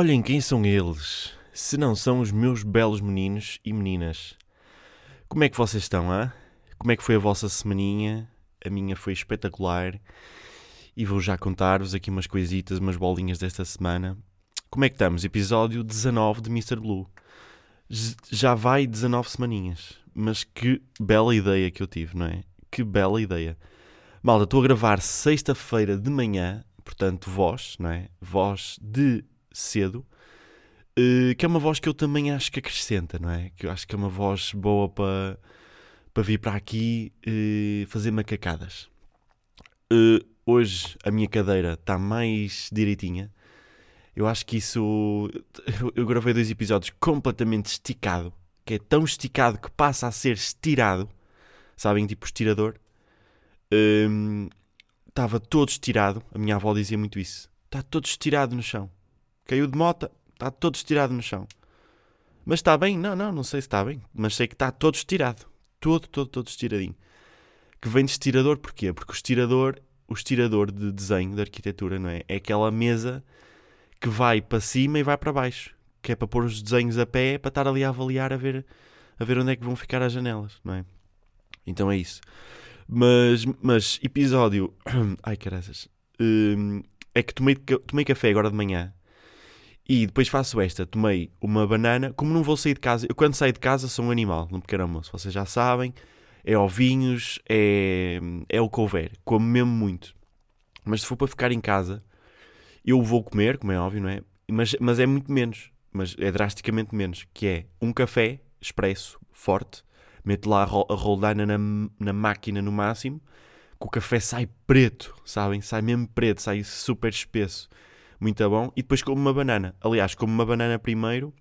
Olhem quem são eles, se não são os meus belos meninos e meninas. Como é que vocês estão, hã? Como é que foi a vossa semaninha? A minha foi espetacular. E vou já contar-vos aqui umas coisitas, umas bolinhas desta semana. Como é que estamos? Episódio 19 de Mr. Blue. Já vai 19 semaninhas. Mas que bela ideia que eu tive, não é? Que bela ideia. Malta, estou a gravar sexta-feira de manhã, portanto, voz, não é? Voz de cedo, eh, que é uma voz que eu também acho que acrescenta, não é? Que eu acho que é uma voz boa para para vir para aqui eh, fazer macacadas. Eh, hoje a minha cadeira está mais direitinha. Eu acho que isso. Eu, gravei dois episódios completamente esticado, que é tão esticado que passa a ser estirado, sabem? Tipo estirador. Estava todo estirado. A minha avó dizia muito isso. Está todo estirado no chão. Caiu de mota, está todo estirado no chão. Mas está bem? Não, não, não sei se está bem. Mas sei que está todo estirado. Todo, todo, todo estiradinho. Que vem de estirador porquê? Porque o estirador, o estirador de desenho, de arquitetura, não é? É aquela mesa que vai para cima e vai para baixo. Que é para pôr os desenhos a pé, para estar ali a avaliar, a ver, a ver onde é que vão ficar as janelas, não é? Então é isso. Mas, mas episódio. Ai caraças. Hum, é que tomei, tomei café agora de manhã e depois faço esta. Tomei uma banana. Como não vou sair de casa, eu quando saio de casa sou um animal no pequeno almoço. Vocês já sabem. É ovinhos, é, é o que houver. Como mesmo muito. Mas se for para ficar em casa, eu vou comer, como é óbvio, não é? Mas, mas é muito menos. Mas é drasticamente menos. Que é um café expresso, forte. Meto lá a ro- a roldana na, na máquina no máximo. Que o café sai preto, sabem? Sai mesmo preto, sai super espesso. Muito bom. E depois como uma banana. Aliás, como uma banana primeiro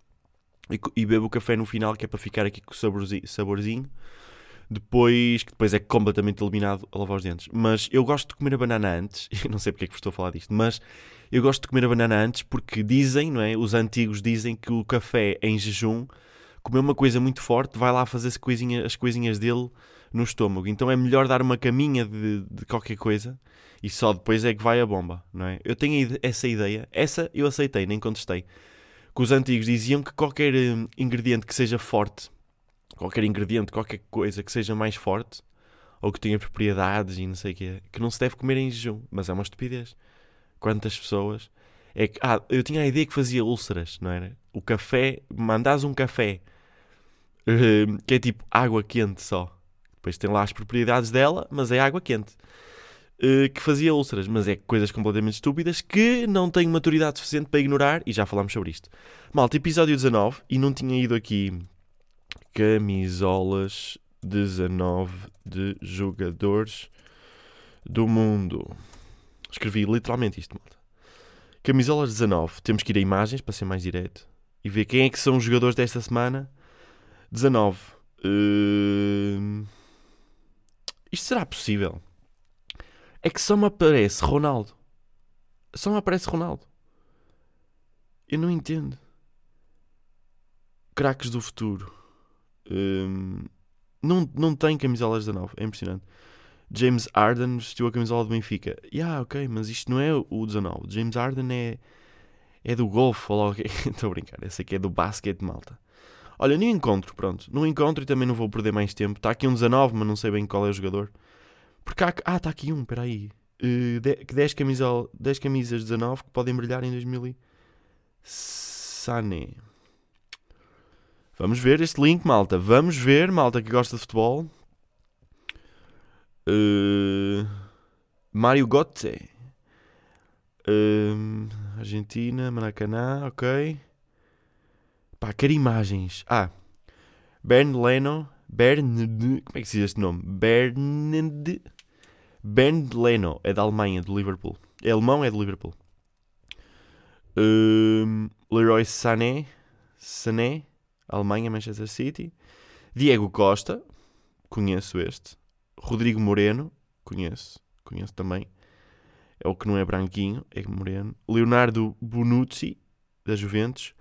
e, e bebo o café no final, que é para ficar aqui com o saborzi- saborzinho. Depois, que depois é completamente eliminado a lavar os dentes. Mas eu gosto de comer a banana antes. Eu não sei porque é que estou a falar disto, mas eu gosto de comer a banana antes porque dizem, não é? Os antigos dizem que o café em jejum, comer uma coisa muito forte, vai lá fazer as coisinhas, as coisinhas dele no estômago. Então é melhor dar uma caminha de, de qualquer coisa e só depois é que vai a bomba, não é? Eu tenho essa ideia, essa eu aceitei, nem contestei. Que os antigos diziam que qualquer hum, ingrediente que seja forte, qualquer ingrediente, qualquer coisa que seja mais forte, ou que tenha propriedades e não sei o quê, que não se deve comer em jejum. Mas é uma estupidez. Quantas pessoas. É que, ah, eu tinha a ideia que fazia úlceras, não era? O café, mandas um café hum, que é tipo água quente só. Depois tem lá as propriedades dela, mas é água quente. Uh, que fazia úlceras, mas é coisas completamente estúpidas que não tenho maturidade suficiente para ignorar e já falámos sobre isto. Malta, episódio 19 e não tinha ido aqui camisolas 19 de jogadores do mundo. Escrevi literalmente isto, malta. Camisolas 19. Temos que ir a imagens para ser mais direto e ver quem é que são os jogadores desta semana. 19. Hum, Isto será possível? É que só me aparece Ronaldo. Só me aparece Ronaldo. Eu não entendo. Craques do futuro. Hum, não, não tem camisolas 19. É impressionante. James Arden vestiu a camisola do Benfica. Yeah, ok, mas isto não é o 19. James Arden é, é do golfe. Estou a brincar. Esse aqui é do basquete, malta. Olha, não encontro, pronto. Não encontro e também não vou perder mais tempo. Está aqui um 19, mas não sei bem qual é o jogador. Porque há... Ah, está aqui um, espera aí. Uh, de- que 10, camisol... 10 camisas 19 que podem brilhar em 2000 e... Sané. Vamos ver este link, malta. Vamos ver, malta que gosta de futebol. Uh, Mário Götze. Um, Argentina, Maracanã, ok. Pá, quero imagens. Ah, Bernd Leno. Bernd. Como é que se diz este nome? Bernd. Bernd Leno. É da Alemanha, do Liverpool. É alemão, é do Liverpool. Um, Leroy Sané. Sané. Alemanha, Manchester City. Diego Costa. Conheço este. Rodrigo Moreno. Conheço. Conheço também. É o que não é branquinho, é moreno. Leonardo Bonucci, da Juventus.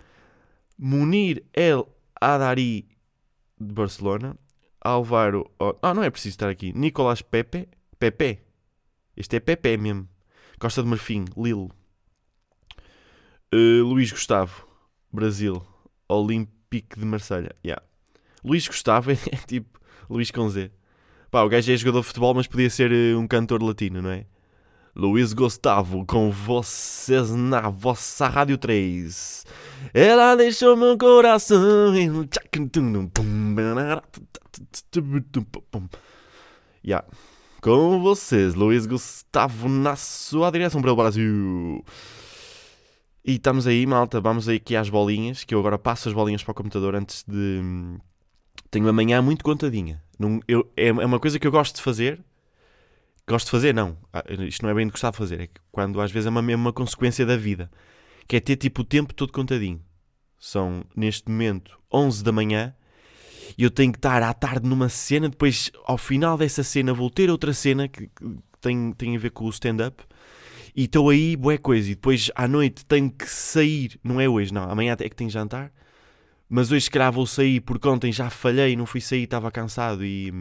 Munir El Adari, de Barcelona. Álvaro. oh, Ah, não é preciso estar aqui. Nicolás Pepe. Pepe. Este é Pepe mesmo. Costa de Marfim, Lille. Uh, Luís Gustavo, Brasil. Olympique de Marselha. Yeah. Luís Gustavo é, tipo Luís com Z. Pá, o gajo é jogador de futebol, mas podia ser uh, um cantor latino, não é? Luís Gustavo, com vocês na vossa Rádio 3. Ela deixou meu coração. Yeah. Com vocês, Luís Gustavo, na sua direção para o Brasil. E estamos aí, malta. Vamos aí aqui às bolinhas. Que eu agora passo as bolinhas para o computador antes de. Tenho amanhã muito contadinha. Eu, é, é uma coisa que eu gosto de fazer. Gosto de fazer, não. Ah, isto não é bem de gostar de fazer. É que quando às vezes é uma, mesmo uma consequência da vida. Que é ter tipo o tempo todo contadinho. São, neste momento, 11 da manhã. E eu tenho que estar à tarde numa cena. Depois, ao final dessa cena, vou ter outra cena que, tem, tem a ver com o stand-up e estou aí, boa coisa. E depois à noite tenho que sair. Não é hoje, não. Amanhã até que tenho jantar. Mas hoje, se calhar, vou sair porque ontem já falhei, não fui sair, estava cansado e,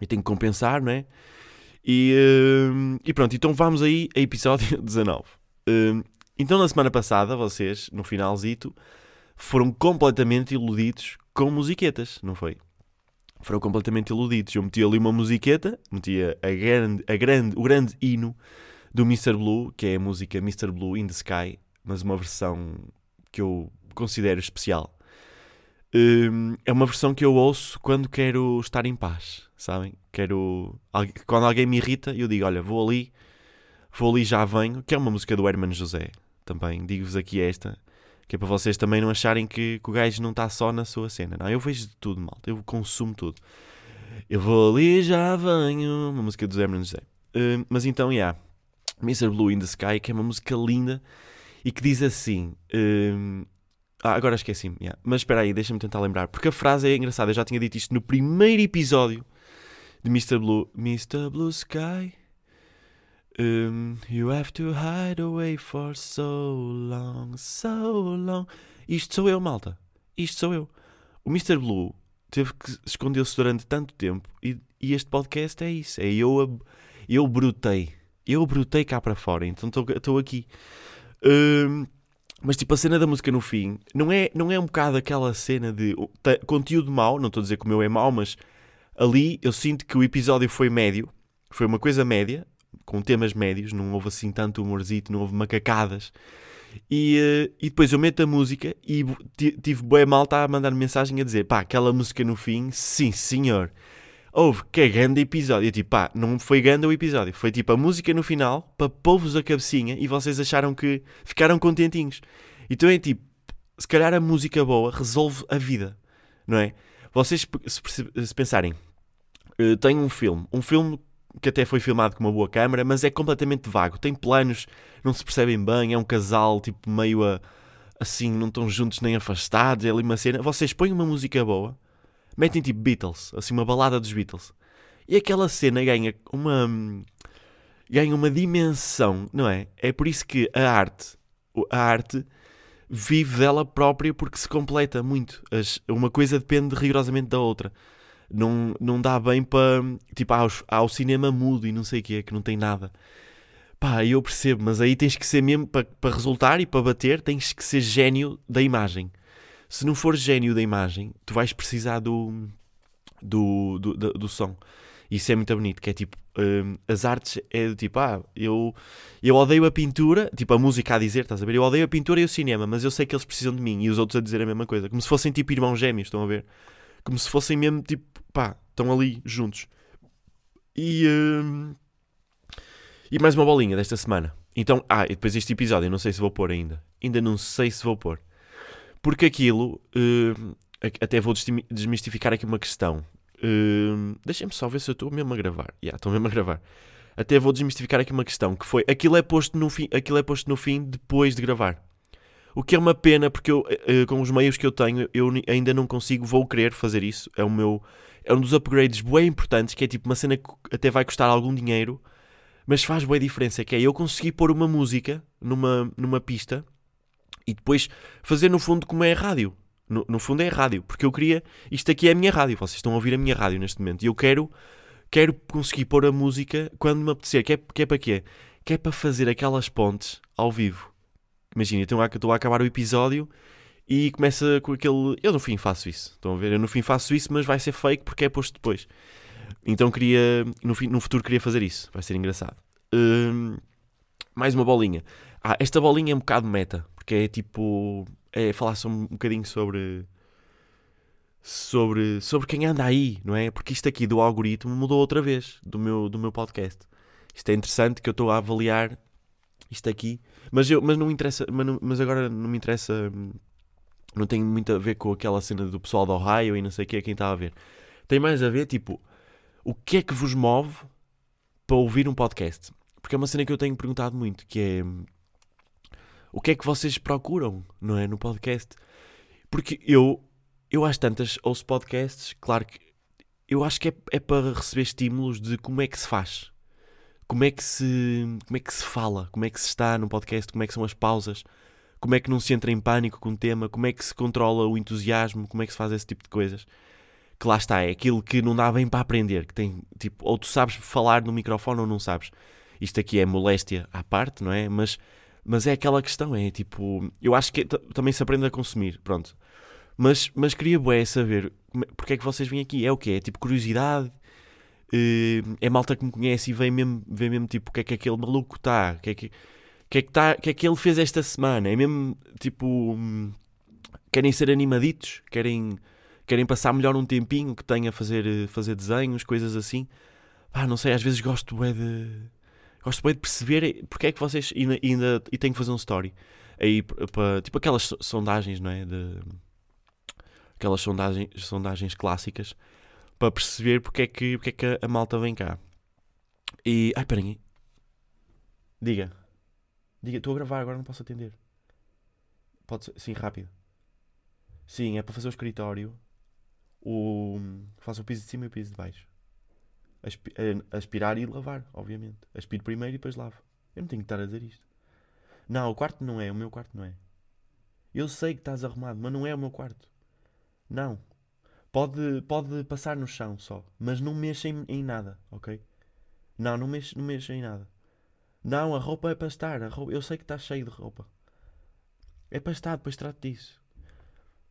e tenho que compensar, não é? E, uh, e pronto, então vamos aí a episódio 19. Uh, então, na semana passada, vocês, no finalzito, foram completamente iludidos com musiquetas, não foi? Foram completamente iludidos. Eu meti ali uma musiqueta, metia a grande, a grande, o grande hino do Mr. Blue, que é a música Mr. Blue in the Sky, mas uma versão que eu considero especial. Um, é uma versão que eu ouço quando quero estar em paz, sabem? Quero. Quando alguém me irrita, eu digo: Olha, vou ali, vou ali, já venho. Que é uma música do Hermano José. Também digo-vos aqui esta, que é para vocês também não acharem que, que o gajo não está só na sua cena. Não, eu vejo de tudo, malta. Eu consumo tudo. Eu vou ali, já venho. Uma música do Hermano José. Um, mas então. Yeah. Mr. Blue in the Sky, que é uma música linda e que diz assim. Um... Ah, agora esqueci-me. Yeah. Mas espera aí, deixa-me tentar lembrar. Porque a frase é engraçada. Eu já tinha dito isto no primeiro episódio de Mr. Blue. Mr. Blue Sky. Um, you have to hide away for so long, so long. Isto sou eu, malta. Isto sou eu. O Mr. Blue teve que esconder-se durante tanto tempo e, e, este podcast é isso. É eu, eu brutei eu brotei cá para fora, então estou aqui. Um, mas tipo, a cena da música no fim não é, não é um bocado aquela cena de conteúdo mau, não estou a dizer que o meu é mau, mas ali eu sinto que o episódio foi médio, foi uma coisa média, com temas médios, não houve assim tanto humorzito, não houve macacadas. E, uh, e depois eu meto a música e tive boa malta a mandar mensagem a dizer: pá, aquela música no fim, sim senhor houve que é grande episódio. Eu, tipo, pá, não foi grande o episódio. Foi tipo a música no final para pôr-vos a cabecinha e vocês acharam que ficaram contentinhos. Então é tipo, se calhar a música boa resolve a vida, não é? Vocês, se, pensarem, uh, tem um filme, um filme que até foi filmado com uma boa câmera, mas é completamente vago. Tem planos, não se percebem bem, é um casal tipo meio a, assim, não estão juntos nem afastados, é ali uma cena. Vocês põem uma música boa metem tipo Beatles, assim uma balada dos Beatles. E aquela cena ganha uma ganha uma dimensão, não é? É por isso que a arte, a arte vive dela própria porque se completa muito. As, uma coisa depende rigorosamente da outra. Não, não dá bem para. Tipo, há, há o cinema mudo e não sei o que, que não tem nada. Pá, eu percebo, mas aí tens que ser mesmo para, para resultar e para bater, tens que ser gênio da imagem se não for gênio da imagem, tu vais precisar do, do, do, do, do som. Isso é muito bonito, que é tipo, um, as artes é do tipo, ah, eu, eu odeio a pintura, tipo a música a dizer, estás a ver? Eu odeio a pintura e o cinema, mas eu sei que eles precisam de mim e os outros a dizer a mesma coisa, como se fossem tipo irmãos gêmeos, estão a ver? Como se fossem mesmo tipo, pá, estão ali juntos. E, um, e mais uma bolinha desta semana. Então, ah, e depois este episódio, não sei se vou pôr ainda. Ainda não sei se vou pôr. Porque aquilo, uh, até vou desmistificar aqui uma questão. Uh, Deixem-me só ver se eu estou mesmo a gravar. Yeah, estou mesmo a gravar. Até vou desmistificar aqui uma questão, que foi, aquilo é posto no fim, aquilo é posto no fim depois de gravar. O que é uma pena, porque eu, uh, com os meios que eu tenho, eu ainda não consigo, vou querer fazer isso. É o meu, é um dos upgrades bem importantes, que é tipo uma cena que até vai custar algum dinheiro, mas faz boa diferença, que é eu conseguir pôr uma música numa, numa pista e depois fazer no fundo como é a rádio. No, no, fundo é a rádio, porque eu queria. Isto aqui é a minha rádio, vocês estão a ouvir a minha rádio neste momento. E eu quero, quero conseguir pôr a música quando me apetecer. Que é, que é para quê? Que é para fazer aquelas pontes ao vivo. Imagina, a, estou a acabar o episódio e começa com aquele. Eu no fim faço isso. Estão a ver? Eu no fim faço isso, mas vai ser fake porque é posto depois. Então queria. No, fim, no futuro queria fazer isso. Vai ser engraçado. Hum, mais uma bolinha. Ah, esta bolinha é um bocado meta. Porque é tipo. É falar só um bocadinho sobre. Sobre, sobre quem anda aí, não é? Porque isto aqui do algoritmo mudou outra vez do meu, do meu podcast. Isto é interessante que eu estou a avaliar isto aqui. Mas, eu, mas não interessa. Mas, não, mas agora não me interessa. Não tem muito a ver com aquela cena do pessoal do Ohio e não sei o que é quem está a ver. Tem mais a ver, tipo, o que é que vos move para ouvir um podcast? Porque é uma cena que eu tenho perguntado muito, que é o que é que vocês procuram, não é, no podcast? Porque eu, eu às tantas ouço podcasts, claro que eu acho que é, é para receber estímulos de como é que se faz, como é que se, como é que se fala, como é que se está no podcast, como é que são as pausas, como é que não se entra em pânico com o tema, como é que se controla o entusiasmo, como é que se faz esse tipo de coisas. Que lá está, é aquilo que não dá bem para aprender, que tem, tipo, ou tu sabes falar no microfone ou não sabes. Isto aqui é moléstia à parte, não é? Mas, mas é aquela questão, é tipo, eu acho que também se aprende a consumir, pronto. Mas, mas queria bué saber é, porque é que vocês vêm aqui. É o quê? É tipo curiosidade? Eh, é malta que me conhece e vem mesmo, vem mesmo tipo o que é que aquele maluco está? O que é que, que, é que, tá, que é que ele fez esta semana? É mesmo tipo. Querem ser animaditos? Querem, querem passar melhor um tempinho que tenha a fazer, fazer desenhos, coisas assim? Pá, não sei, às vezes gosto é de. Gosto bem de perceber porque é que vocês ainda, ainda e tenho que fazer um story aí para tipo aquelas sondagens, não é? De, aquelas sondagens, sondagens clássicas para perceber porque é que, porque é que a malta vem cá. E. Ai, peraí. Diga. Diga, estou a gravar, agora não posso atender. Pode ser, sim, rápido. Sim, é para fazer o escritório. O, faço o piso de cima e o piso de baixo. Eh, aspirar e lavar, obviamente. Aspiro primeiro e depois lavo. Eu não tenho que estar a dizer isto. Não, o quarto não é, o meu quarto não é. Eu sei que estás arrumado, mas não é o meu quarto. Não. Pode, pode passar no chão só, mas não mexa em, em nada, ok? Não, não mexa, não mexa em nada. Não, a roupa é para estar. A roupa, eu sei que está cheio de roupa. É para estar, depois trato disso.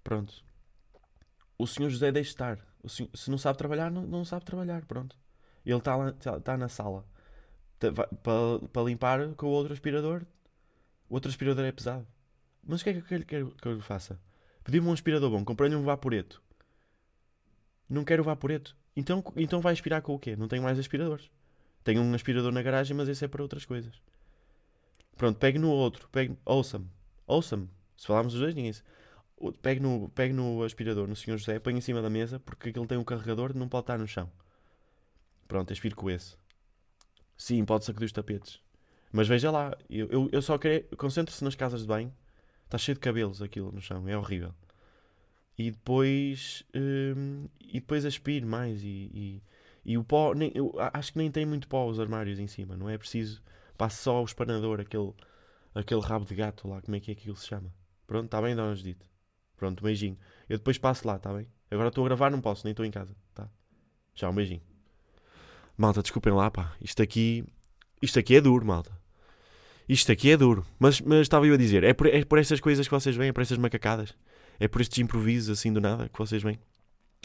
Pronto. O senhor José deixa estar. Senhor, se não sabe trabalhar, não, não sabe trabalhar. Pronto. Ele está tá, tá na sala. Para pa limpar com o outro aspirador. O outro aspirador é pesado. Mas o que é que ele quer que eu faça? Pedi-me um aspirador bom. Comprei-lhe um vaporeto. Não quero vaporeto. Então, então vai aspirar com o quê? Não tenho mais aspiradores. Tenho um aspirador na garagem, mas esse é para outras coisas. Pronto, pegue no outro. Pegue... Ouça-me. Ouça-me. Se falarmos os dois, ninguém... Pegue no, pegue no aspirador, no Sr. José, põe em cima da mesa, porque aquele tem um carregador não pode estar no chão. Pronto, aspiro com esse. Sim, pode sacudir os tapetes. Mas veja lá, eu, eu, eu só quero... Concentre-se nas casas de banho. Está cheio de cabelos aquilo no chão, é horrível. E depois... Hum, e depois aspire mais e... e e o pó, nem, eu acho que nem tem muito pó os armários em cima, não é preciso. Passa só o espanador, aquele, aquele rabo de gato lá, como é que é aquilo se chama. Pronto, está bem, Dona Judite. Pronto, beijinho. Eu depois passo lá, está bem? Agora estou a gravar, não posso, nem estou em casa, tá? Já, um beijinho. Malta, desculpem lá, pá. Isto aqui, isto aqui é duro, malta. Isto aqui é duro. Mas, mas estava eu a dizer, é por, é por estas coisas que vocês veem, é por estas macacadas. É por estes improvisos assim do nada que vocês veem.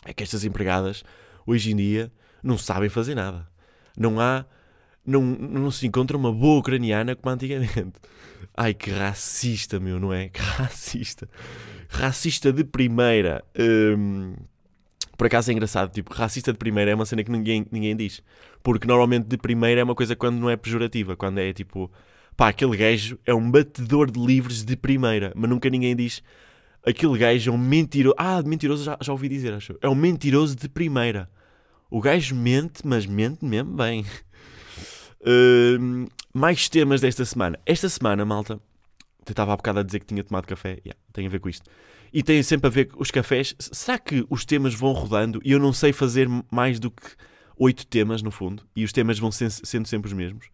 É que estas empregadas, hoje em dia, não sabem fazer nada. Não há. Não, não se encontra uma boa ucraniana como antigamente. Ai, que racista, meu, não é? Que racista. Racista de primeira. Hum, por acaso é engraçado, tipo, racista de primeira é uma cena que ninguém, ninguém diz. Porque normalmente de primeira é uma coisa quando não é pejorativa, quando é tipo, pá, aquele gajo é um batedor de livros de primeira, mas nunca ninguém diz aquele gajo é um mentiroso. Ah, mentiroso já, já ouvi dizer, acho. É um mentiroso de primeira. O gajo mente, mas mente mesmo bem. Uh, mais temas desta semana. Esta semana, malta, eu estava há bocado a dizer que tinha tomado café. Yeah, tem a ver com isto. E tem sempre a ver com os cafés. Será que os temas vão rodando e eu não sei fazer mais do que oito temas, no fundo? E os temas vão sendo sempre os mesmos?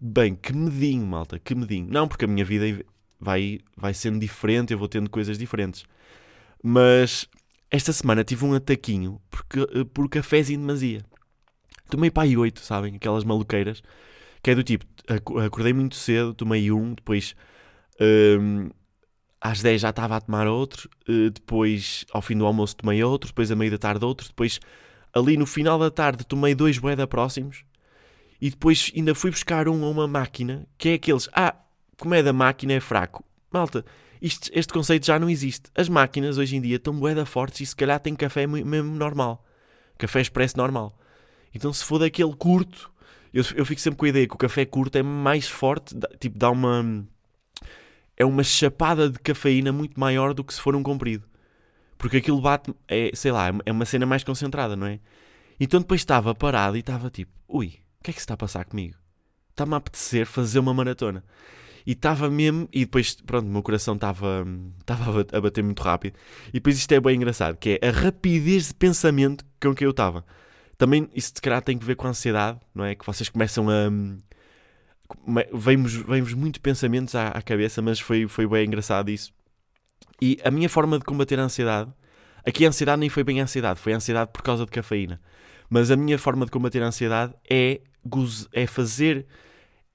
Bem, que medinho, malta, que medinho. Não, porque a minha vida vai, vai sendo diferente, eu vou tendo coisas diferentes. Mas esta semana tive um ataquinho porque, eh, por cafés em demasia. Tomei pai oito, sabem? Aquelas maluqueiras. Que é do tipo, acordei muito cedo, tomei um, depois Um, às 10 já estava a tomar outro, uh, depois ao fim do almoço tomei outro, depois a meio da tarde outro, depois ali no final da tarde tomei dois boeda próximos e depois ainda fui buscar um a uma máquina que é aqueles, ah, como é da máquina é fraco. Malta, isto, este conceito já não existe. As máquinas hoje em dia estão boeda fortes e se calhar tem café mesmo normal. Café expresso normal. Então se for daquele curto, eu, eu fico sempre com a ideia que o café curto é mais forte, tipo dá uma é uma chapada de cafeína muito maior do que se for um comprido. Porque aquilo bate, é, sei lá, é uma cena mais concentrada, não é? Então depois estava parado e estava tipo, ui, o que é que se está a passar comigo? Está-me a apetecer fazer uma maratona. E estava mesmo, e depois, pronto, o meu coração estava, estava a bater muito rápido. E depois isto é bem engraçado, que é a rapidez de pensamento com que eu estava. Também isso se calhar tem que ver com a ansiedade, não é? Que vocês começam a vem-vos muito pensamentos à, à, cabeça, mas foi, foi bem engraçado isso. E a minha forma de combater a ansiedade, aqui a ansiedade nem foi bem a ansiedade, foi a ansiedade por causa de cafeína. Mas a minha forma de combater a ansiedade é, é fazer,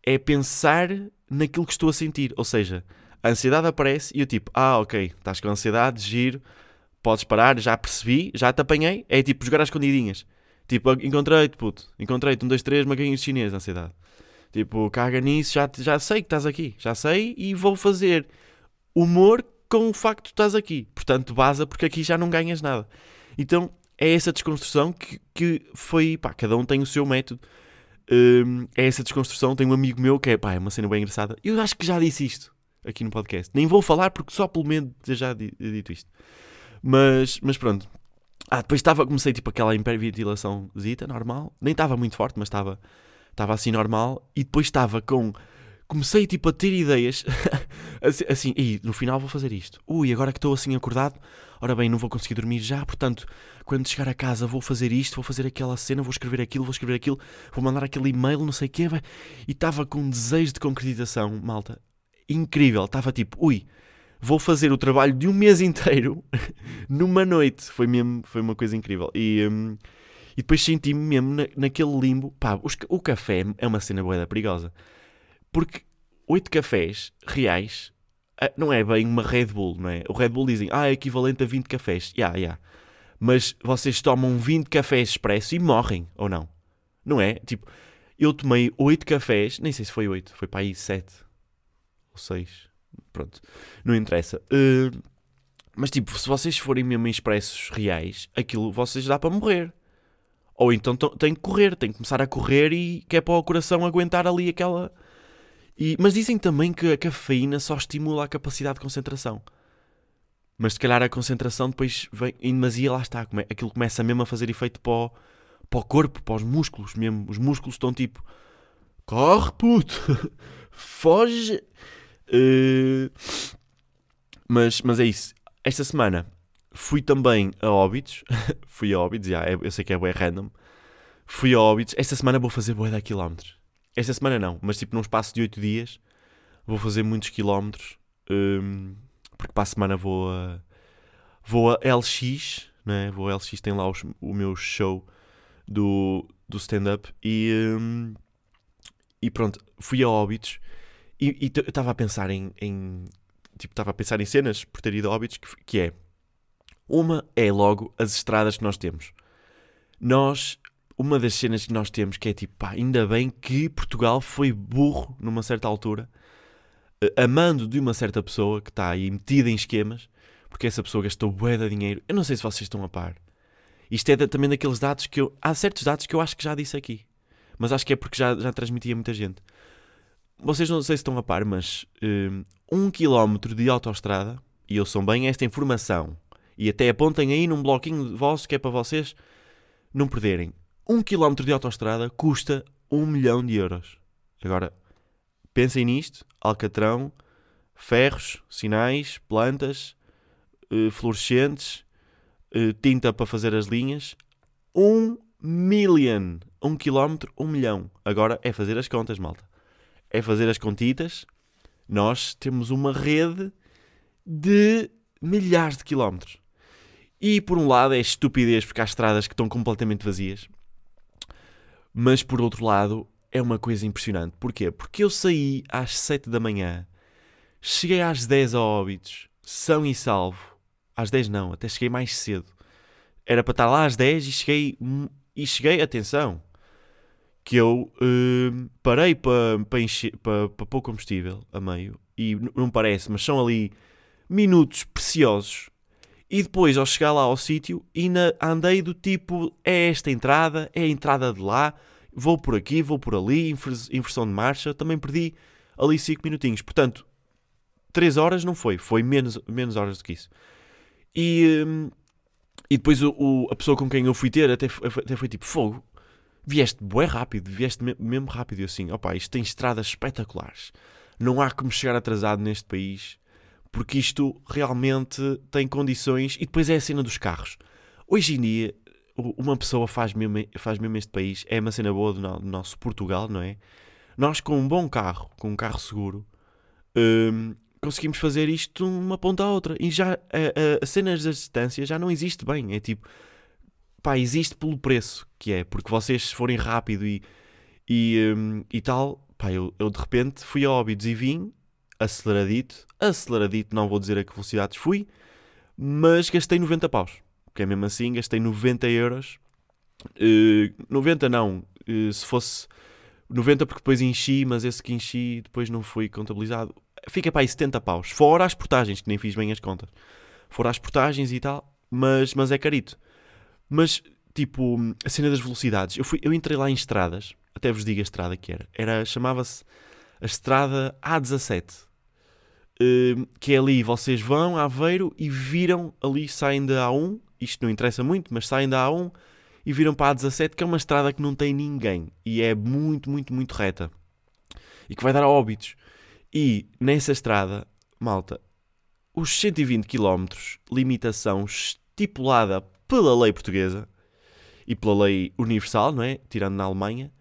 é pensar naquilo que estou a sentir. Ou seja, a ansiedade aparece e eu tipo, ah, ok, estás com ansiedade, giro, podes parar, já percebi, já te apanhei. É tipo jogar às escondidinhas. Tipo, encontrei-te, puto, encontrei-te, um, dois, três, maguinhos chineses, ansiedade. Tipo, caga nisso, já, já sei que estás aqui, já sei e vou fazer humor com o facto de estás aqui. Portanto, baza porque aqui já não ganhas nada. Então, é essa desconstrução que, que foi, pá, cada um tem o seu método. Um, é essa desconstrução. Tem um amigo meu que é, pá, é uma cena bem engraçada. Eu acho que já disse isto aqui no podcast. Nem vou falar porque só pelo menos já dito isto. Mas, mas pronto. Ah, depois estava, comecei tipo aquela hiperventilação zita, normal. Nem estava muito forte, mas estava estava assim normal e depois estava com. Comecei tipo a ter ideias assim, assim, e no final vou fazer isto. Ui, agora que estou assim acordado, ora bem, não vou conseguir dormir já, portanto, quando chegar a casa vou fazer isto, vou fazer aquela cena, vou escrever aquilo, vou escrever aquilo, vou mandar aquele e-mail, não sei o quê, e estava com um desejo de concretização, malta, incrível, estava tipo, ui, vou fazer o trabalho de um mês inteiro numa noite, foi mesmo, foi uma coisa incrível, e... Hum, e depois senti-me mesmo na, naquele limbo. Pá, os, o café é uma cena boeda perigosa. Porque oito cafés reais ah, não é bem uma Red Bull, não é? O Red Bull dizem, ah, é equivalente a 20 cafés. Ya, yeah, ya. Yeah. Mas vocês tomam 20 cafés expresso e morrem, ou não? Não é? Tipo, eu tomei 8 cafés, nem sei se foi 8, foi para aí 7 ou 6. Pronto, não interessa. Uh, mas tipo, se vocês forem mesmo expressos reais, aquilo vocês dá para morrer. Ou então tem que correr, tem que começar a correr e que é para o coração aguentar ali aquela. E, mas dizem também que a cafeína só estimula a capacidade de concentração. Mas se calhar a concentração depois vem em demasia, lá está. Aquilo começa mesmo a fazer efeito para o, para o corpo, para os músculos mesmo. Os músculos estão tipo: corre, puto, foge. Uh, mas, mas é isso. Esta semana Fui também a Óbidos. fui a Óbidos, yeah, é, eu sei que é bem random. Fui a Óbidos. Esta semana vou fazer boa da quilómetros. Esta semana não, mas tipo num espaço de 8 dias vou fazer muitos quilómetros. Um, porque para a semana vou a, vou a LX, né? vou a LX, tem lá os, o meu show do, do stand-up e, um, e pronto, fui a Óbidos e, estava a pensar em, em tipo, estava a pensar em cenas por ter ido a Óbidos que, que é uma é logo as estradas que nós temos. Nós, uma das cenas que nós temos que é tipo, pá, ainda bem que Portugal foi burro numa certa altura, eh, amando de uma certa pessoa que está aí metida em esquemas, porque essa pessoa gastou bué de dinheiro. Eu não sei se vocês estão a par. Isto é também daqueles dados que eu. Há certos dados que eu acho que já disse aqui. Mas acho que é porque já, já transmitia muita gente. Vocês não sei se estão a par, mas um, um quilómetro de autoestrada, e eu sou bem esta informação e até apontem aí num bloquinho vosso que é para vocês não perderem. Um quilómetro de autoestrada custa um milhão de euros. Agora, pensem nisto: alcatrão, ferros, sinais, plantas, uh, fluorescentes, uh, tinta para fazer as linhas. Um million. Um quilómetro, um milhão. Agora é fazer as contas, malta. É fazer as contitas. Nós temos uma rede de milhares de quilómetros. E por um lado é estupidez porque há estradas que estão completamente vazias. Mas por outro lado é uma coisa impressionante. Porquê? Porque eu saí às 7 da manhã, Cheguei às 10 a Óbidos, são e salvo. Às 10 não, até cheguei mais cedo. Era para estar lá às 10 e cheguei, e cheguei, atenção, que eu uh, parei para, para, encher, para, para pôr combustível a meio, e não parece, mas são ali minutos preciosos. E depois, ao chegar lá ao sítio, ainda andei do tipo: é esta entrada, é a entrada de lá, vou por aqui, vou por ali, inversão de marcha. Também perdi ali 5 minutinhos. Portanto, 3 horas não foi, foi menos, menos horas do que isso. E, hum, e depois o, o, a pessoa com quem eu fui ter até, até foi tipo: fogo, vieste bué rápido, vieste mesmo rápido. E assim: opá, isto tem estradas espetaculares. Não há como chegar atrasado neste país porque isto realmente tem condições. E depois é a cena dos carros. Hoje em dia, uma pessoa faz mesmo, faz mesmo este país, é uma cena boa do, nosso Portugal, não é? Nós, com um bom carro, com um carro seguro, hum, conseguimos fazer isto de uma ponta à outra. E já a, a, a cena das distâncias já não existe bem. É tipo, pá, existe pelo preço que é, porque vocês, se forem rápido e, e, um, e tal, pá, eu, eu de repente fui a Óbidos e vim aceleradito, aceleradito, não vou dizer a que velocidades fui, mas gastei 90 paus, porque é mesmo assim, gastei 90 euros, uh, 90 não, uh, se fosse 90 porque depois enchi, mas esse que enchi depois não foi contabilizado, fica para aí 70 paus, fora as portagens, que nem fiz bem as contas, fora as portagens e tal, mas, mas é carito. Mas, tipo, a cena das velocidades, eu, fui, eu entrei lá em estradas, até vos digo a estrada que era, era chamava-se a estrada A17, Ehm, que é ali, vocês vão a Aveiro e viram ali, saem da A1, isto não interessa muito, mas saem da A1 e viram para a A17, que é uma estrada que não tem ninguém e é muito, muito, muito reta e que vai dar a óbitos. E nessa estrada, malta, os 120 km, limitação estipulada pela lei portuguesa e pela lei universal, não é? Tirando na Alemanha,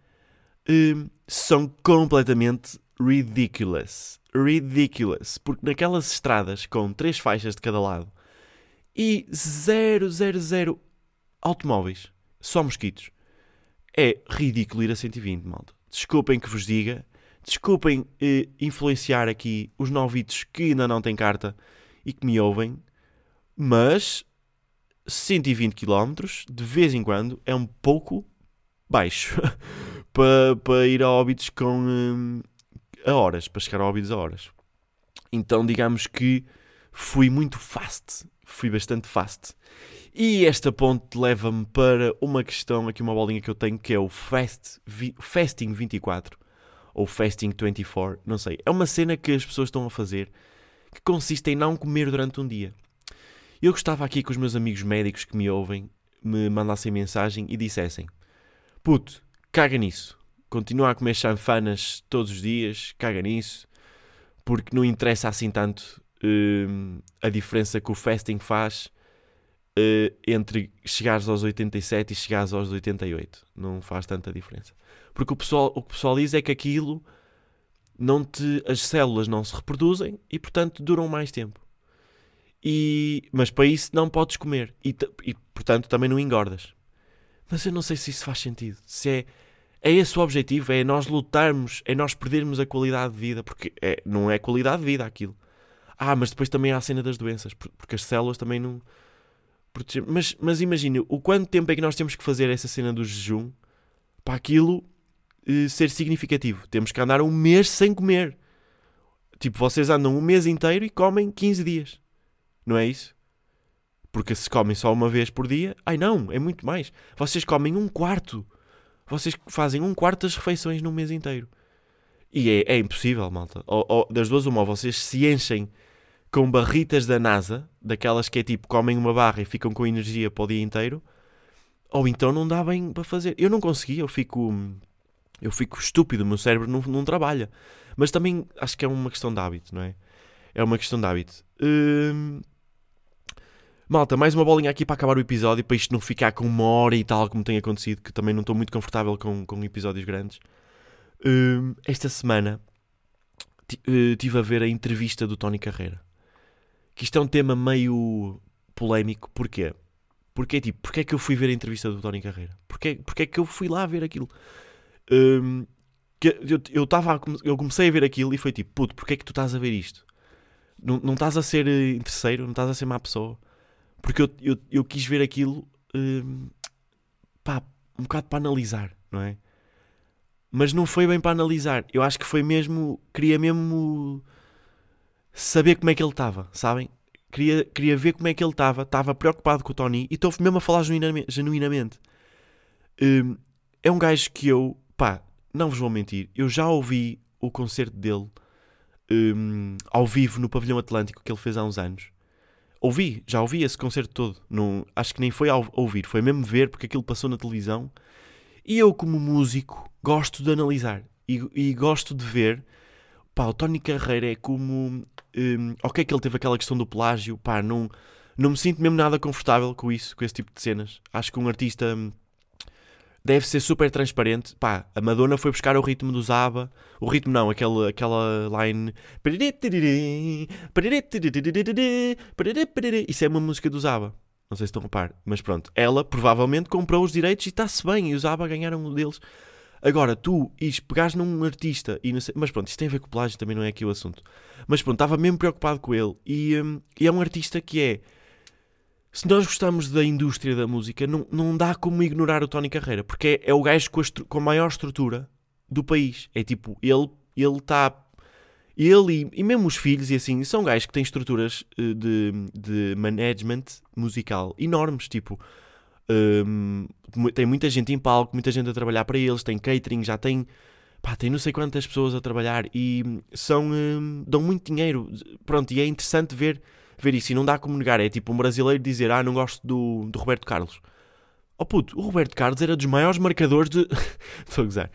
ehm, são completamente ridiculous ridiculous, porque naquelas estradas com três faixas de cada lado e 000 automóveis, só mosquitos, é ridículo ir a 120, malta. Desculpem que vos diga, desculpem eh, influenciar aqui os novitos que ainda não têm carta e que me ouvem, mas 120 km de vez em quando é um pouco baixo para, ir a óbitos com, hum, a horas, para chegar ao Óbidos a horas. Então, digamos que fui muito fast, fui bastante fast. E esta ponte leva-me para uma questão, aqui uma bolinha que eu tenho, que é o fast, Fasting 24, ou Fasting 24, não sei. É uma cena que as pessoas estão a fazer, que consiste em não comer durante um dia. Eu gostava aqui que os meus amigos médicos que me ouvem me mandassem mensagem e dissessem: Puto, caga nisso continua a comer chanfanas todos os dias, caga nisso, porque não interessa assim tanto uh, a diferença que o fasting faz uh, entre chegares aos 87 e chegares aos 88. Não faz tanta diferença. Porque o pessoal, o que o pessoal diz é que aquilo não te, as células não se reproduzem e portanto duram mais tempo. E, mas para isso não podes comer e, e portanto também não engordas. Mas eu não sei se isso faz sentido. Se é é esse o objetivo, é nós lutarmos, é nós perdermos a qualidade de vida, porque é, não é qualidade de vida aquilo. Ah, mas depois também há a cena das doenças, porque as células também não. Mas, mas imagine o quanto tempo é que nós temos que fazer essa cena do jejum para aquilo eh, ser significativo. Temos que andar um mês sem comer. Tipo, vocês andam um mês inteiro e comem 15 dias. Não é isso? Porque se comem só uma vez por dia, ai não, é muito mais. Vocês comem um quarto vocês fazem um quarto das refeições num mês inteiro. E é, é impossível, malta. Ou, ou, das duas, uma, vocês se enchem com barritas da NASA, daquelas que é tipo, comem uma barra e ficam com energia para o dia inteiro, ou então não dá bem para fazer. Eu não consegui, eu fico. Eu fico estúpido, o meu cérebro não, não trabalha. Mas também acho que é uma questão de hábito, não é? É uma questão de hábito. Hum, Malta, mais uma bolinha aqui para acabar o episódio, para isto não ficar com uma hora e tal, como tem acontecido, que também não estou muito confortável com, com episódios grandes. Uh, esta semana uh, a ver a entrevista do Tony Carreira. Que isto é um tema meio polémico. Porquê? Porque tipo, porque é que eu fui ver a entrevista do Tony Carreira? Porquê, porque é que eu fui lá ver aquilo? Um, que eu, eu, tava, eu comecei a ver aquilo e foi tipo, puto, porque é que tu estás a ver isto? não, não estás a ser eh, interesseiro, não estás a ser má pessoa. Porque eu, eu, eu quis ver aquilo, hum, pá, um bocado para analisar, não é? Mas não foi bem para analisar. Eu acho que foi mesmo, queria mesmo saber como é que ele estava, sabem? Queria, queria ver como é que ele estava, estava preocupado com o Tony e estou mesmo a falar genuinamente. Hum, é um gajo que eu, pá, não vos vou mentir, eu já ouvi o concerto dele um, ao vivo no Pavilhão Atlântico que ele fez há uns anos. Ouvi, já ouvi esse concerto todo. Não, acho que nem foi ao ouvir, foi mesmo ver porque aquilo passou na televisão. E eu, como músico, gosto de analisar e, e gosto de ver. Pá, o Tony Carreira é como. Um, ok, que ele teve aquela questão do plágio, pá, não, não me sinto mesmo nada confortável com isso, com esse tipo de cenas. Acho que um artista hum, deve ser super transparente. Pá, a Madonna foi buscar o ritmo do Zaba. O ritmo não, aquela, aquela line. Isso é uma música do Zaba. Não sei se estão a par. Mas pronto, ela provavelmente comprou os direitos e está-se bem. E os Zaba ganharam um deles. Agora, tu ires pegares num artista e sei, Mas pronto, isto tem a ver com plágio, também não é aqui o assunto. Mas pronto, estava mesmo preocupado com ele. E, um, e é um artista que é se nós gostamos da indústria da música, não, não dá como ignorar o Tony Carreira, porque é, é o gajo com a, com a, maior estrutura do país. É tipo, ele está. Ele e, e, mesmo os filhos e assim, são gajos que têm estruturas eh, de, de management musical enormes. Tipo, um, tem muita gente em palco, muita gente a trabalhar para eles, tem catering, já tem. Pá, tem não sei quantas pessoas a trabalhar e são. Um, dão muito dinheiro. Pronto, e é interessante ver ver isso e não dá como negar. É tipo um brasileiro dizer: Ah, não gosto do, do Roberto Carlos. Oh puto, o Roberto Carlos era dos maiores marcadores de. Estou a gozar.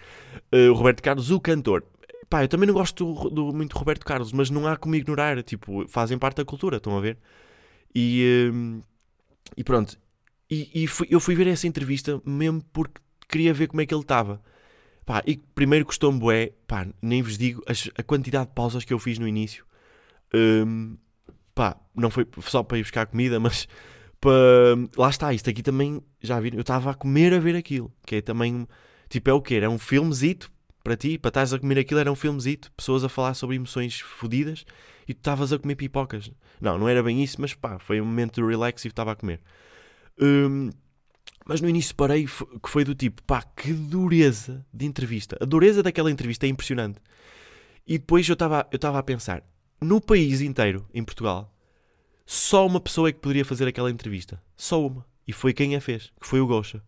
Uh, o Roberto Carlos, o cantor. Pá, eu também não gosto do, do, muito do Roberto Carlos, mas não há como ignorar. Tipo, fazem parte da cultura, estão a ver? E, uh, e pronto. E, e fui, eu fui ver essa entrevista mesmo porque queria ver como é que ele estava. Pá, e primeiro custou-me pá, nem vos digo as, a quantidade de pausas que eu fiz no início. Um, pá, não foi só para ir buscar comida, mas para. Lá está, isto aqui também, já viram? Eu estava a comer a ver aquilo, que é também. Tipo, é o quê? Era um filmezito para ti, para estás a comer aquilo, era um filmezito, pessoas a falar sobre emoções fodidas e tu estavas a comer pipocas. Não, não era bem isso, mas pá, foi um momento de relax e estava a comer. Um, mas no início parei que foi do tipo, pá, que dureza de entrevista. A dureza daquela entrevista é impressionante. E depois eu estava eu a pensar, no país inteiro, em Portugal, só uma pessoa é que poderia fazer aquela entrevista. Só uma. E foi quem a fez, que foi o Gosha.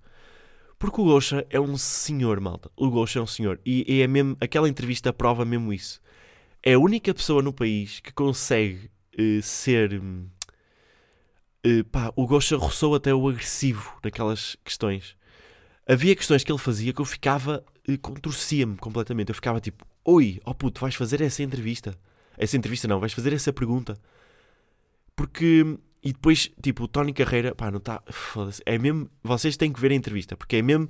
Porque o Gosha é um senhor, malta. O Gosha é um senhor. E, e é mesmo, aquela entrevista prova mesmo isso. É a única pessoa no país que consegue uh, ser. Uh, pá, o Gosha roçou até o agressivo naquelas questões. Havia questões que ele fazia que eu ficava. Uh, contorcia-me completamente. Eu ficava tipo: Oi, ó oh puto, vais fazer essa entrevista essa entrevista não, vais fazer essa pergunta. Porque. E depois, tipo, o Tony Carreira, pá, não está. Foda-se. É mesmo. Vocês têm que ver a entrevista, porque é mesmo.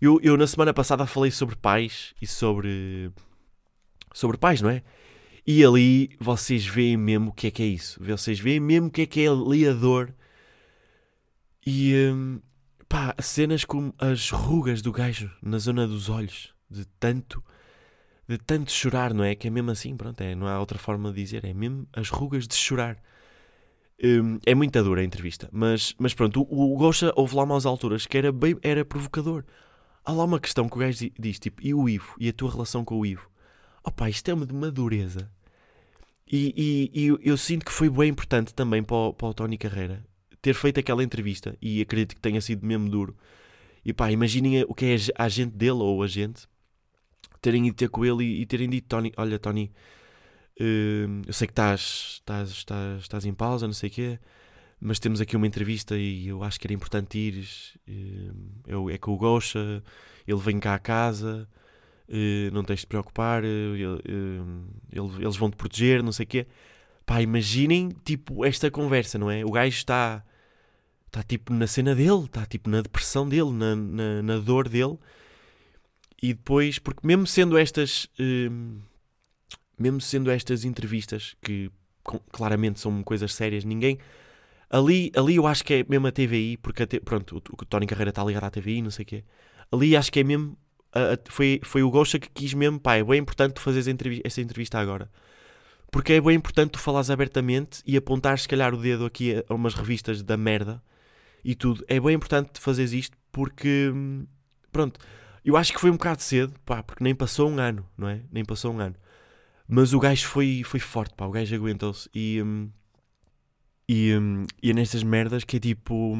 Eu, eu na semana passada falei sobre pais e sobre. Sobre pais, não é? E ali vocês veem mesmo o que é que é isso. Vocês veem mesmo o que é que é ali a dor. E. Hum, pá, cenas como as rugas do gajo na zona dos olhos. De tanto de tanto chorar, não é? Que é mesmo assim, pronto, é, não há outra forma de dizer, é mesmo as rugas de chorar. Um, é muito dura a entrevista, mas, mas pronto, o, o Gosha houve lá umas alturas que era, bem, era provocador. Há lá uma questão que o gajo diz, tipo, e o Ivo? E a tua relação com o Ivo? Opá, isto é uma de madureza. E, e, e eu, sinto que foi bem importante também para o, para o Tony Carreira ter feito aquela entrevista, e acredito que tenha sido mesmo duro. E pá, imaginem o que é a agente dele ou a agente terem ido ter com ele e, e terem dito, Tony, olha, Tony, uh, eu sei que estás, estás, estás, em pausa, não sei o quê, mas temos aqui uma entrevista e eu acho que era importante ires. Uh, é com o Gosha, ele vem cá à casa, uh, não tens de te preocupar, ele, ele, eles vão te proteger, não sei o quê. Pá, imaginem, tipo, esta conversa, não é? O gajo está está tipo na cena dele, está tipo na depressão dele, na, na, na, dor dele, e depois, porque mesmo sendo estas, uh, mesmo sendo estas entrevistas, que claramente são coisas sérias, ninguém. Ali, ali eu acho que é mesmo a TVI, porque a pronto, o, o Tony Carreira está ligado à TVI, não sei o quê. Ali acho que é mesmo. A, a, foi, foi o Gosha que quis mesmo, pá, é bem importante tu fazeres entrevista, essa entrevista agora. Porque é bem importante tu falares abertamente e apontares, se calhar, o dedo aqui a umas revistas da merda e tudo. É bem importante fazeres isto porque, hum, pronto, eu acho que foi um bocado cedo, pá, porque nem passou um ano, não é? Nem passou um ano. Mas o gajo foi, foi forte, pá, o gajo aguentou-se. E, hum, e, hum, e é nestas merdas que é tipo.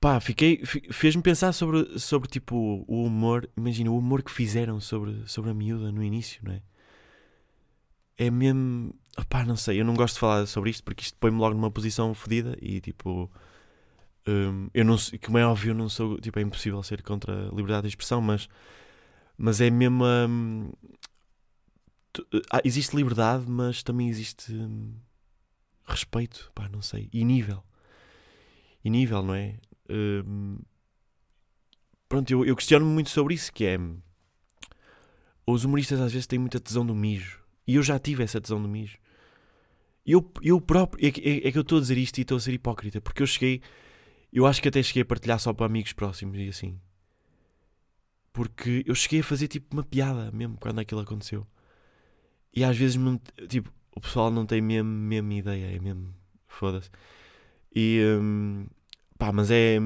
Pá, fiquei. Fez-me pensar sobre, sobre tipo o humor. Imagina o humor que fizeram sobre, sobre a miúda no início, não é? É mesmo. Pá, não sei, eu não gosto de falar sobre isto porque isto põe-me logo numa posição fodida e tipo. Um, eu não como é óbvio, não sou. Tipo, é impossível ser contra a liberdade de expressão, mas. Mas é mesmo. Um, ah, existe liberdade, mas também existe. Um, respeito, pá, não sei, e nível. E nível, não é? Um, pronto, eu, eu questiono-me muito sobre isso, que é... Os humoristas às vezes têm muita tesão do mijo. E eu já tive essa tesão do mijo. Eu, eu próprio... É, é, é que eu estou a dizer isto e estou a ser hipócrita, porque eu cheguei... Eu acho que até cheguei a partilhar só para amigos próximos e assim. Porque eu cheguei a fazer tipo uma piada mesmo quando aquilo aconteceu. E às vezes, tipo, o pessoal não tem mesmo, mesmo ideia, é mesmo. Foda-se. E. Um, pá, mas é.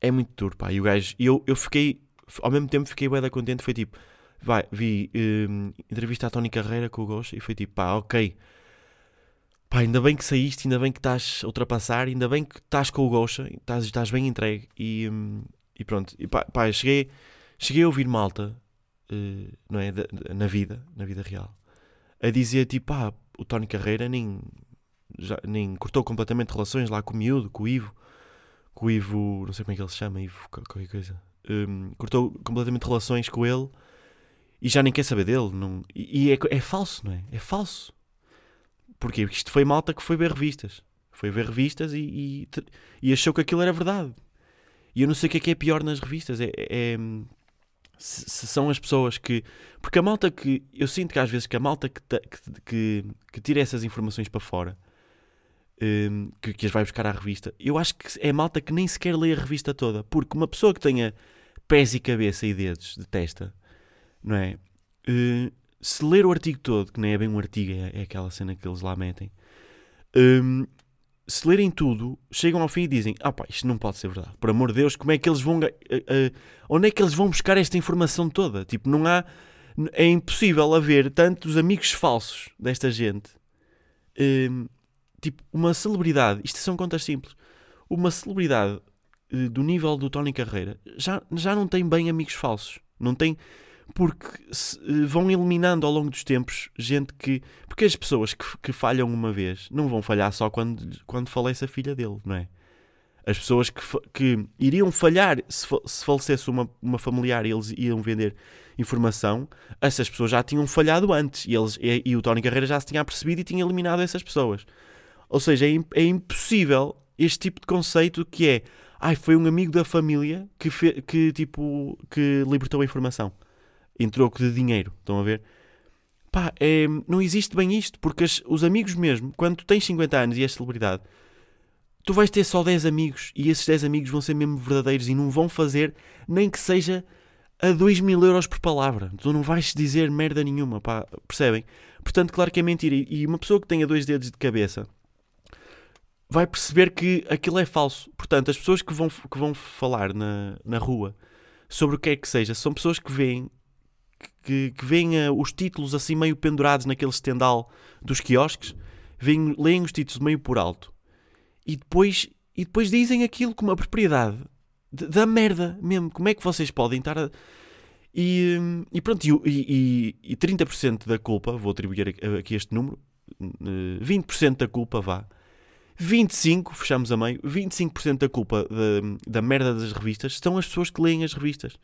É muito duro, pá. E o gajo. Eu, eu fiquei. Ao mesmo tempo fiquei bem contente. Foi tipo. Vai, vi um, entrevista a Tony Carreira com o Ghost e foi tipo, pá, ok. Pá, ainda bem que saíste, ainda bem que estás a ultrapassar, ainda bem que estás com o Gosha, estás, estás bem entregue. E, um, e pronto. E pá, pá, cheguei, cheguei a ouvir malta, uh, não é? na vida, na vida real a dizer tipo, ah, o Tony Carreira nem, já, nem cortou completamente relações lá com o miúdo, com o Ivo, com o Ivo, não sei como é que ele se chama, Ivo, qualquer coisa. Um, cortou completamente relações com ele e já nem quer saber dele. Não, e, e é, é, falso, não é? É falso. Porquê? Porque isto foi malta que foi ver revistas. Foi ver revistas e, e, e achou que aquilo era verdade. E eu não sei o que é que é pior nas revistas. É, é, se, se, são as pessoas que. Porque a malta que. Eu sinto que às vezes que a malta que, que, que, que tira essas informações para fora, um, que, que as vai buscar à revista, eu acho que é malta que nem sequer lê a revista toda. Porque uma pessoa que tenha pés e cabeça e dedos de testa, não é? Uh, se ler o artigo todo, que nem é bem um artigo, é, é aquela cena que eles lá metem, um, se lerem tudo, chegam ao fim e dizem: Ah, pá, isto não pode ser verdade. Por amor de Deus, como é que eles vão. Uh, uh, onde é que eles vão buscar esta informação toda? Tipo, não há. É impossível haver tantos amigos falsos desta gente. Uh, tipo, uma celebridade. Isto são contas simples. Uma celebridade eh, do nível do Tony Carreira já, já não tem bem amigos falsos. Não tem porque se, eh, vão eliminando ao longo dos tempos gente que. Porque as pessoas que, que falham uma vez não vão falhar só quando, quando falece a filha dele, não é? As pessoas que, que iriam falhar se, se falecesse uma, uma familiar e eles iam vender informação, essas pessoas já tinham falhado antes e, eles, e, e o Tony Carreira já se tinha percebido e tinha eliminado essas pessoas. Ou seja, é, é impossível este tipo de conceito que é ai, foi um amigo da família que, fe, que, tipo, que libertou a informação em troco de dinheiro. Estão a ver? Pá, é, não existe bem isto, porque as, os amigos mesmo, quando tu tens 50 anos e és celebridade, tu vais ter só 10 amigos e esses 10 amigos vão ser mesmo verdadeiros e não vão fazer nem que seja a 2 mil euros por palavra. Tu não vais dizer merda nenhuma, pá, percebem? Portanto, claro que é mentira. E uma pessoa que tenha dois dedos de cabeça vai perceber que aquilo é falso. Portanto, as pessoas que vão, que vão falar na, na rua sobre o que é que seja são pessoas que veem que, que veem os títulos assim meio pendurados naquele estendal dos quiosques, veem, leem os títulos meio por alto e depois, e depois dizem aquilo com uma propriedade da merda mesmo. Como é que vocês podem estar a. E, e pronto, e, e, e 30% da culpa, vou atribuir aqui este número, 20% eh, da culpa vá. 25, fechamos a meio, 25% da culpa da, da merda das revistas são as pessoas que leem as revistas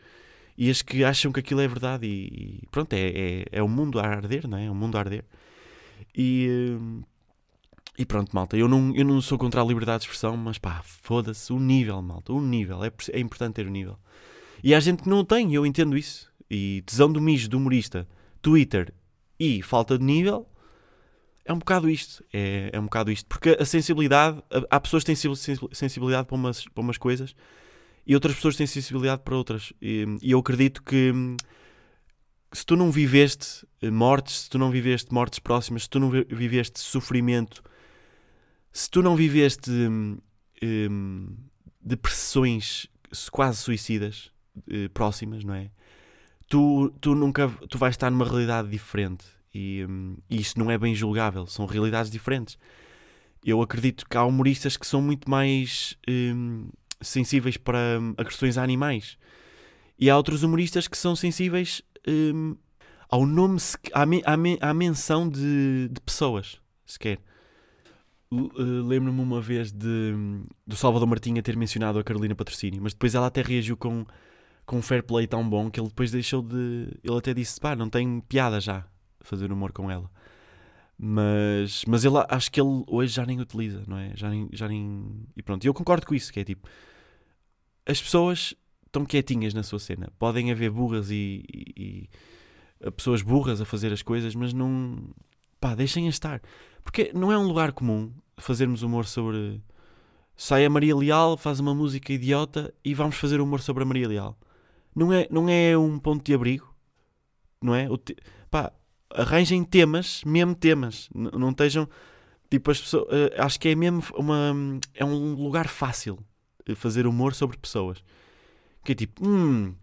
e as que acham que aquilo é verdade e, e pronto, é, é, é o mundo a arder, não é? É o mundo a arder. E, e pronto, malta, eu não, eu não sou contra a liberdade de expressão, mas pá, foda-se, o nível, malta, o nível, é, é importante ter o nível. E há gente que não tem, eu entendo isso. E tesão do mijo do humorista, Twitter e falta de nível, é um bocado isto. É, é um bocado isto. Porque a sensibilidade, há pessoas que têm sensibilidade para umas, para umas coisas e outras pessoas têm sensibilidade para outras. E, e eu acredito que, se tu não viveste eh, mortes, se tu não viveste mortes próximas, se tu não viveste sofrimento, se tu não viveste hum, hum, depressões quase suicidas eh, próximas, não é? Tu, tu nunca tu vais estar numa realidade diferente e, e isso não é bem julgável, são realidades diferentes. Eu acredito que há humoristas que são muito mais sensíveis para hum, agressões a animais e há outros humoristas que são sensíveis hum, ao nome, à, à, à menção de, de pessoas, sequer. Uh, Lembro-me uma vez de, do Salvador Martinha ter mencionado a Carolina Patrocínio, mas depois ela até reagiu com, com um fair play tão bom que ele depois deixou de. Ele até disse: pá, não tem piada já fazer humor com ela. Mas, mas ele, acho que ele hoje já nem utiliza, não é? Já nem, já nem. E pronto, eu concordo com isso, que é tipo. As pessoas estão quietinhas na sua cena. Podem haver burras e, e, e pessoas burras a fazer as coisas, mas não. pá, deixem-a estar. Porque não é um lugar comum fazermos humor sobre. Sai a Maria Leal, faz uma música idiota e vamos fazer humor sobre a Maria Leal. Não é, não é um ponto de abrigo, não é? O te... Pá, arranjem temas, mesmo temas. N não estejam. Tipo, as pessoas. Uh, acho que é mesmo uma. É um lugar fácil fazer humor sobre pessoas. Que é tipo, hum,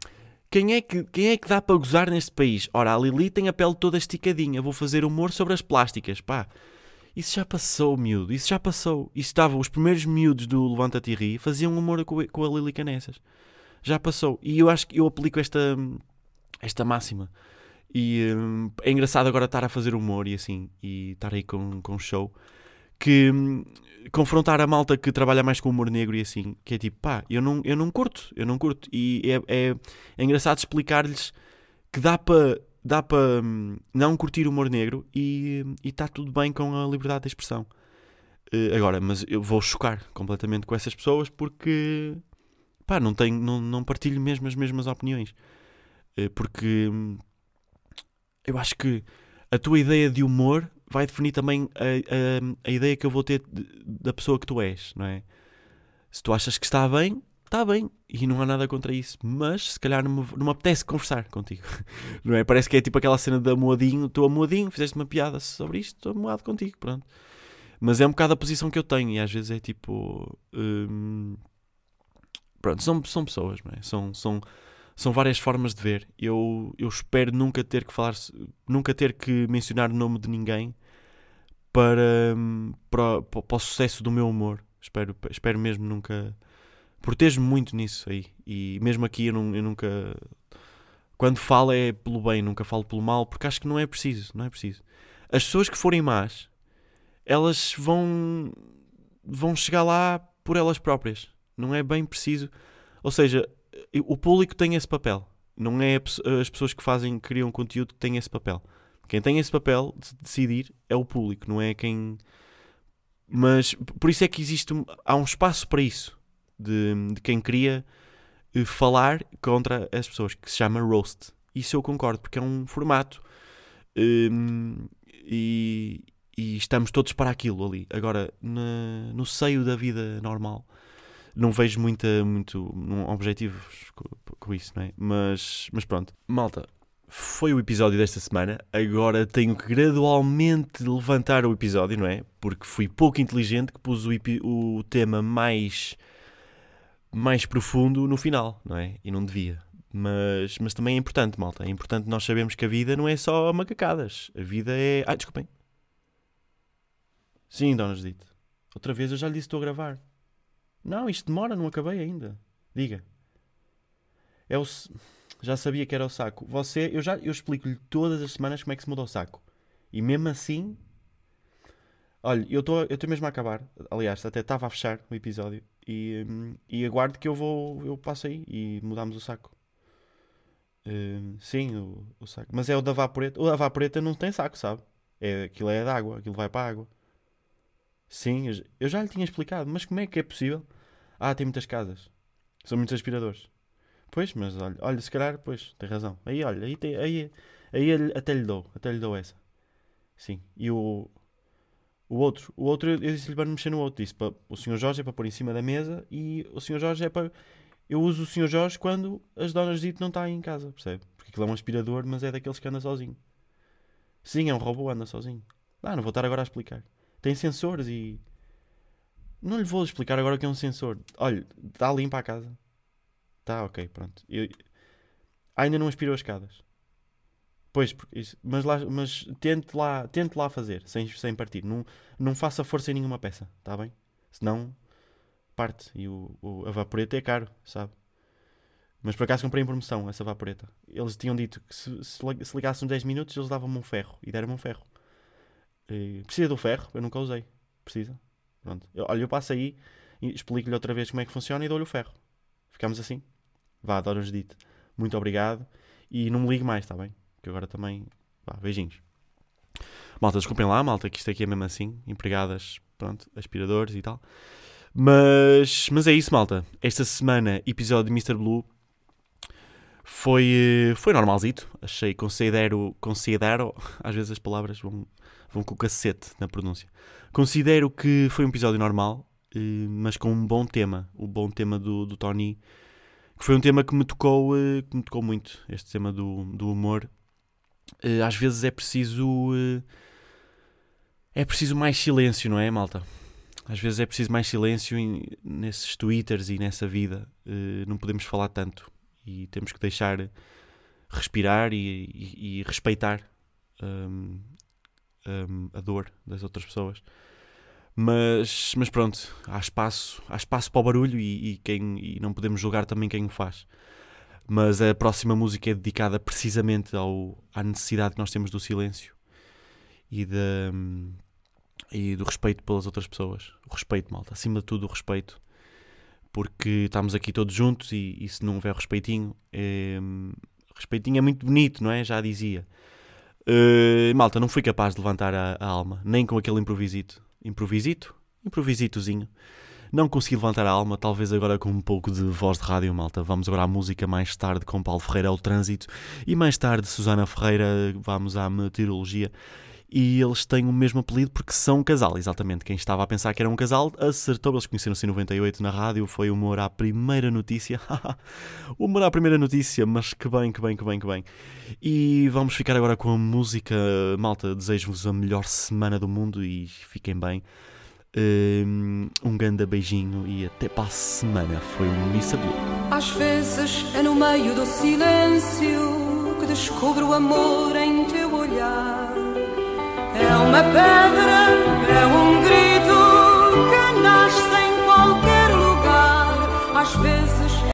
quem é, que, quem é que dá para gozar neste país? Ora, a Lili tem a pele toda esticadinha, vou fazer humor sobre as plásticas, pá. Isso já passou, miúdo, isso já passou. Isso estava, os primeiros miúdos do Levanta-te e Ri faziam humor com, com a Lili Canessas. Já passou. E eu acho que eu aplico esta, esta máxima. E hum, é engraçado agora estar a fazer humor e assim, e estar aí com, com show. Que hum, confrontar a malta que trabalha mais com humor negro e assim, que é tipo, pá, eu não, eu não curto, eu não curto. E é, é, é engraçado explicar-lhes que dá para dá para hum, não curtir humor negro e está tudo bem com a liberdade de expressão. Uh, agora, mas eu vou chocar completamente com essas pessoas porque pá, não, tenho, não, não partilho mesmo as mesmas opiniões. Uh, porque hum, eu acho que a tua ideia de humor vai definir também a, a, a ideia que eu vou ter de, da pessoa que tu és, não é? Se tu achas que está bem, está bem, e não há nada contra isso, mas se calhar não me, não me apetece conversar contigo, não é? Parece que é tipo aquela cena de amoadinho, estou amoadinho, fizeste uma piada sobre isto, estou amoado contigo, pronto. Mas é um bocado a posição que eu tenho, e às vezes é tipo. Hum, pronto, são, são pessoas, não é? São, são, são várias formas de ver. Eu, eu espero nunca ter que falar, nunca ter que mencionar o nome de ninguém para, para, para o sucesso do meu humor. Espero, espero mesmo nunca. Protejo-me muito nisso aí. E mesmo aqui eu, não, eu nunca. Quando falo é pelo bem, nunca falo pelo mal, porque acho que não é preciso. Não é preciso. As pessoas que forem más, elas vão, vão chegar lá por elas próprias. Não é bem preciso. Ou seja, o público tem esse papel. Não é as pessoas que fazem, criam conteúdo que têm esse papel. Quem tem esse papel de decidir é o público, não é quem. Mas por isso é que existe. Há um espaço para isso. De, de quem queria eh, falar contra as pessoas, que se chama roast. Isso eu concordo, porque é um formato. Um, e, e, estamos todos para aquilo ali. Agora, na, no seio da vida normal, não vejo muita, muito um, objetivos com, com, isso, não é? Mas, mas pronto. Malta, foi o episódio desta semana. Agora tenho que gradualmente levantar o episódio, não é? Porque fui pouco inteligente que pus o, o tema mais, mais profundo no final, não é? E não devia. Mas, mas também é importante, malta. É importante nós sabermos que a vida não é só macacadas. A vida é. Ah, desculpem. Sim, Dona Judite. Outra vez eu já lhe disse que estou a gravar. Não, isto demora, não acabei ainda. Diga. É o. Já sabia que era o saco. Você, eu já eu explico-lhe todas as semanas como é que se muda o saco. E mesmo assim. Olha, eu estou mesmo a acabar. Aliás, até estava a fechar o episódio. E, e aguardo que eu vou. Eu passo aí e mudamos o saco. Uh, sim, o, o, saco. Mas é o da vaporeta. O da vaporeta não tem saco, sabe? É, aquilo é de água, aquilo vai para a água. Sim, eu já lhe tinha explicado, mas como é que é possível? Ah, tem muitas casas. São muitos aspiradores. Pois, mas olha, olha se calhar, pois, tem razão. Aí, olha, aí, tem, aí, aí até lhe dou, até lhe dou essa. Sim. E o, o outro, o outro eu disse-lhe para mexer no outro. Disse para, o Sr. Jorge é para pôr em cima da mesa e o Sr. Jorge é para. Eu uso o Sr. Jorge quando as donas dito não estão em casa, percebe? Porque aquilo é um aspirador, mas é daqueles que anda sozinho. Sim, é um robô, anda sozinho. Ah, não vou estar agora a explicar. Tem sensores e. Não lhe vou explicar agora o que é um sensor. Olha, está limpa a casa. Tá, ok, pronto. Eu... Ainda não aspirou as escadas. Pois, isso, mas, lá, mas tente, lá, tente lá fazer, sem, sem partir. Não, não faça força em nenhuma peça, está bem? Senão parte. E o, o, a vaporeta é caro, sabe? Mas por acaso comprei em promoção essa vaporeta. Eles tinham dito que se, se, se ligasse uns 10 minutos eles davam-me um ferro. E deram-me um ferro. E, precisa do ferro? Eu nunca usei. Precisa. Pronto. Eu, olha, eu passo aí, explico-lhe outra vez como é que funciona e dou-lhe o ferro. Ficamos assim. Vá, Doras Dite. Muito obrigado. E não me ligue mais, está bem? Que agora também. Vá, beijinhos. Malta, desculpem lá, malta, que isto aqui é mesmo assim. Empregadas, pronto, aspiradores e tal. Mas, mas é isso, malta. Esta semana, episódio de Mr. Blue foi, foi normalzito. Achei, considero, considero, às vezes as palavras vão, vão com o cacete na pronúncia. Considero que foi um episódio normal, eh, mas com um bom tema. O bom tema do, do Tony que foi um tema que me tocou, uh, que me tocou muito, este tema do, do humor. Uh, às vezes é preciso. É preciso mais silêncio, não é, malta? Às vezes é preciso mais silêncio nesses twitters e nessa vida. não podemos falar tanto e temos que deixar respirar e, e, e respeitar um, um, a dor das outras pessoas. Mas, mas pronto, há espaço, há espaço para o barulho e, e, quem, e não podemos julgar também quem o faz. Mas a próxima música é dedicada precisamente ao, à necessidade que nós temos do silêncio e, de, e do respeito pelas outras pessoas. O respeito, malta. Acima de tudo, o respeito. Porque estamos aqui todos juntos e, e se não houver respeitinho, é, respeitinho é muito bonito, não é? Já dizia. Uh, malta, não fui capaz de levantar a, a alma, nem com aquele improvisito improvisito, improvisitozinho. Não consegui levantar a alma, talvez agora com um pouco de voz de rádio, malta. Vamos agora à música mais tarde com Paulo Ferreira ao Trânsito e mais tarde Susana Ferreira, vamos à meteorologia. E eles têm o mesmo apelido porque são um casal, exatamente. Quem estava a pensar que era um casal acertou. Eles conheceram-se em 98 na rádio. Foi humor à primeira notícia. humor à primeira notícia, mas que bem, que bem, que bem, que bem. E vamos ficar agora com a música. Malta, desejo-vos a melhor semana do mundo e fiquem bem. Hum, um grande beijinho e até para a semana. Foi um Missa Blue. Às vezes é no meio do silêncio que descubro o amor em teu olhar. É uma pedra, é um grito.